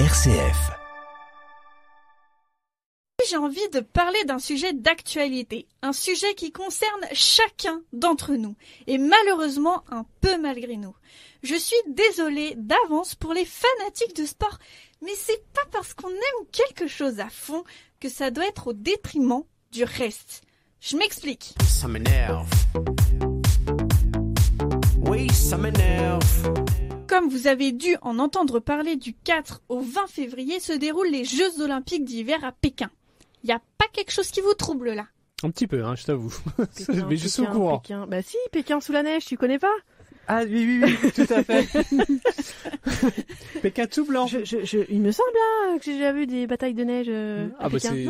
RCF. J'ai envie de parler d'un sujet d'actualité, un sujet qui concerne chacun d'entre nous, et malheureusement un peu malgré nous. Je suis désolée d'avance pour les fanatiques de sport, mais c'est pas parce qu'on aime quelque chose à fond que ça doit être au détriment du reste. Je m'explique. Ça m'énerve. Oui, ça m'énerve. Comme vous avez dû en entendre parler du 4 au 20 février se déroulent les Jeux olympiques d'hiver à Pékin. Y a pas quelque chose qui vous trouble là? Un petit peu, hein, je t'avoue. Mais je suis au Pékin, courant. Pékin. Bah si, Pékin sous la neige, tu connais pas? Ah oui, oui, oui, tout à fait. Pékin tout blanc. je, je, je- Il me semble là que j'ai déjà vu des batailles de neige euh, à Ah bah Pékin. c'est...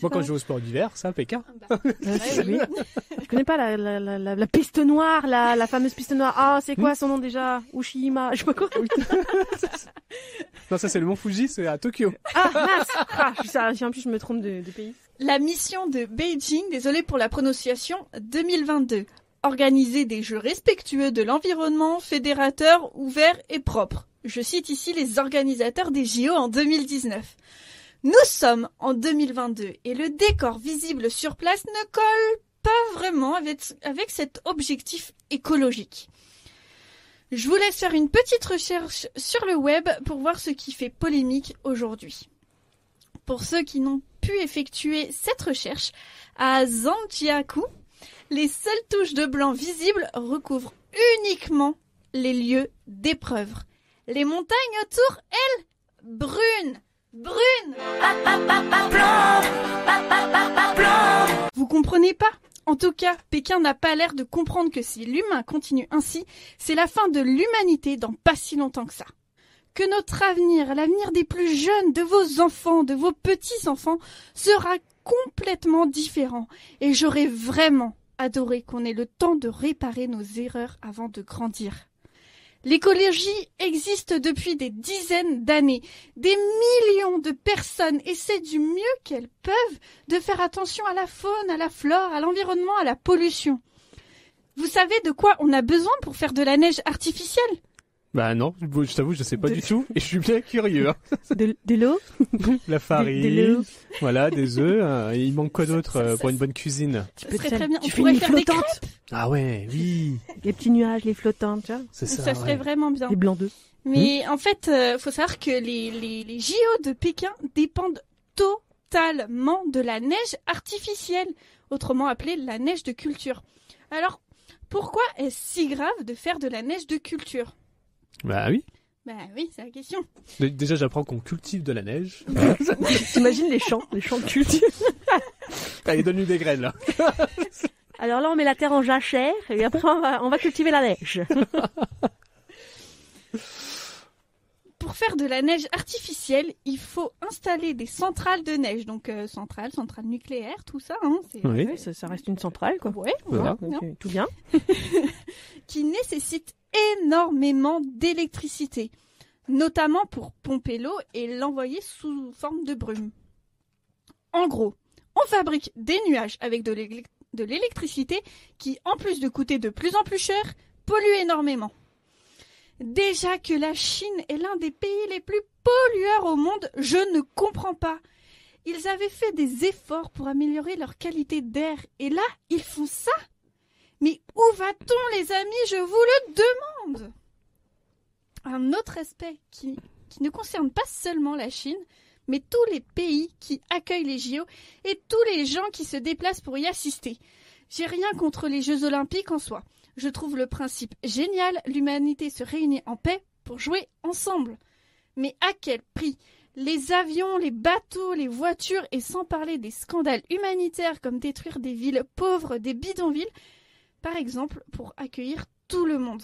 Moi quand je joue au sport d'hiver, ça, Pékin. Euh, c'est- oui. Je connais pas la, la, la, la, la piste noire, la, la fameuse piste noire. Ah, c'est quoi son nom déjà? Ushima, je sais pas quoi. Non, ça c'est le mont Fuji, c'est à Tokyo. Ah, mince ah, En plus, je me trompe de, de pays. La mission de Beijing, désolé pour la prononciation, 2022. Organiser des jeux respectueux de l'environnement, fédérateurs, ouverts et propres. Je cite ici les organisateurs des JO en 2019. Nous sommes en 2022 et le décor visible sur place ne colle pas vraiment avec, cet objectif écologique. Je vous laisse faire une petite recherche sur le web pour voir ce qui fait polémique aujourd'hui. Pour ceux qui n'ont pu effectuer cette recherche, à Zhangjiakou, les seules touches de blanc visibles recouvrent uniquement les lieux d'épreuve. Les montagnes autour, elles, brunes, brunes. Vous comprenez pas? En tout cas, Pékin n'a pas l'air de comprendre que si l'humain continue ainsi, c'est la fin de l'humanité dans pas si longtemps que ça. Que notre avenir, l'avenir des plus jeunes, de vos enfants, de vos petits-enfants, sera complètement différent. Et j'aurais vraiment adoré qu'on ait le temps de réparer nos erreurs avant de grandir. L'écologie existe depuis des dizaines d'années. Des millions de personnes essaient du mieux qu'elles peuvent de faire attention à la faune, à la flore, à l'environnement, à la pollution. Vous savez de quoi on a besoin pour faire de la neige artificielle? Bah non, je t'avoue, je sais pas De- du tout. Et je suis bien curieux. hein. De, de l'eau La De farine, l'eau. voilà, des œufs. euh, il manque quoi d'autre euh, pour une bonne cuisine Tu te- très bien. Tu On pourrait faire des flottante. Ah ouais, oui. Les petits nuages, les flottantes, tu vois. C'est Ça, ça. serait ouais. vraiment bien. Les blancs d'œufs. Mais en fait, euh, faut savoir que les, les, les JO de Pékin dépendent totalement de la neige artificielle, autrement appelée la neige de culture. Alors, pourquoi est-ce si grave de faire de la neige de culture? Bah oui. Bah oui, c'est la question. Dé- Déjà, j'apprends qu'on cultive de la neige. T'imagines les champs, les champs de culture. Allez, donne-lui des graines là. Alors là, on met la terre en jachère et après, on va, on va cultiver la neige. Pour faire de la neige artificielle, il faut installer des centrales de neige. Donc, euh, centrales, centrales nucléaires, tout ça. Hein, c'est... Oui. Ouais, ça, ça reste une centrale, quoi. Ouais, Voilà. tout bien. qui nécessite énormément d'électricité, notamment pour pomper l'eau et l'envoyer sous forme de brume. En gros, on fabrique des nuages avec de l'élec- de l'électricité qui, en plus de coûter de plus en plus cher, pollue énormément. Déjà que la Chine est l'un des pays les plus pollueurs au monde, je ne comprends pas. Ils avaient fait des efforts pour améliorer leur qualité d'air et là, ils font ça mais où va-t-on, les amis? Je vous le demande Un autre aspect qui, ne concerne pas seulement la Chine, mais tous les pays qui accueillent les JO et tous les gens qui se déplacent pour y assister. J'ai rien contre les Jeux Olympiques en soi. Je trouve le principe génial, l'humanité se réunit en paix pour jouer ensemble. Mais à quel prix? Les avions, les bateaux, les voitures, et sans parler des scandales humanitaires comme détruire des villes pauvres, des bidonvilles, par exemple, pour accueillir tout le monde.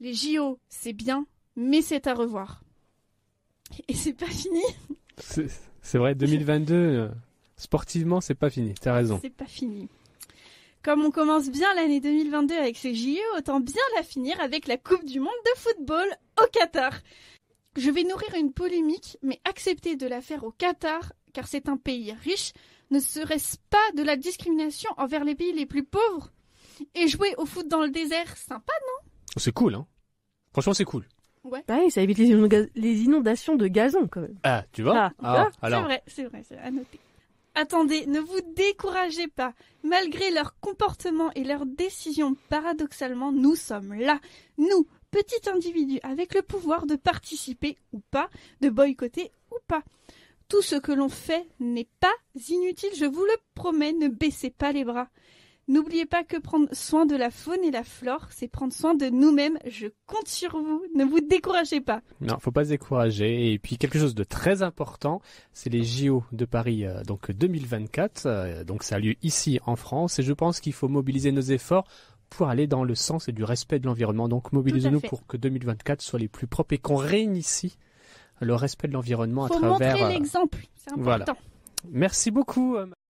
Les JO, c'est bien, mais c'est à revoir. Et c'est pas fini, C'est vrai, 2022, euh, sportivement, c'est pas fini. T'as raison. c'est pas fini. Comme on commence bien l'année 2022 avec ces JO, autant bien la finir avec la Coupe du Monde de football au Qatar. Je vais nourrir une polémique, mais accepter de la faire au Qatar, car c'est un pays riche, ne serait-ce pas de la discrimination envers les pays les plus pauvres? Et jouer au foot dans le désert, sympa C'est cool, hein. Franchement, c'est cool. Ouais. Bah oui, ça évite les, inonda- les inondations de gazon quand même. Ah, tu vois? Ah, Ah, C'est alors. vrai, c'est vrai, c'est à noter. Attendez, ne vous découragez pas. Malgré leur comportement et leurs décisions, paradoxalement, nous sommes là. Nous, petits individus, avec le pouvoir de participer ou pas, de boycotter ou pas. Tout ce que l'on fait n'est pas inutile, je vous le promets, ne baissez pas les bras. N'oubliez pas que prendre soin de la faune et la flore, c'est prendre soin de nous-mêmes. Je compte sur vous, ne vous découragez pas. Non, faut pas se décourager. Et puis quelque chose de très important, c'est les JO de Paris, euh, donc 2024. euh, donc ça a lieu ici en France, et je pense qu'il faut mobiliser nos efforts pour aller dans le sens et du respect de l'environnement. Donc mobilisez-nous pour que 2024 soit les plus propres et qu'on ici le respect de l'environnement à Faut travers. montrer euh, l'exemple, c'est important. voilà. Merci beaucoup.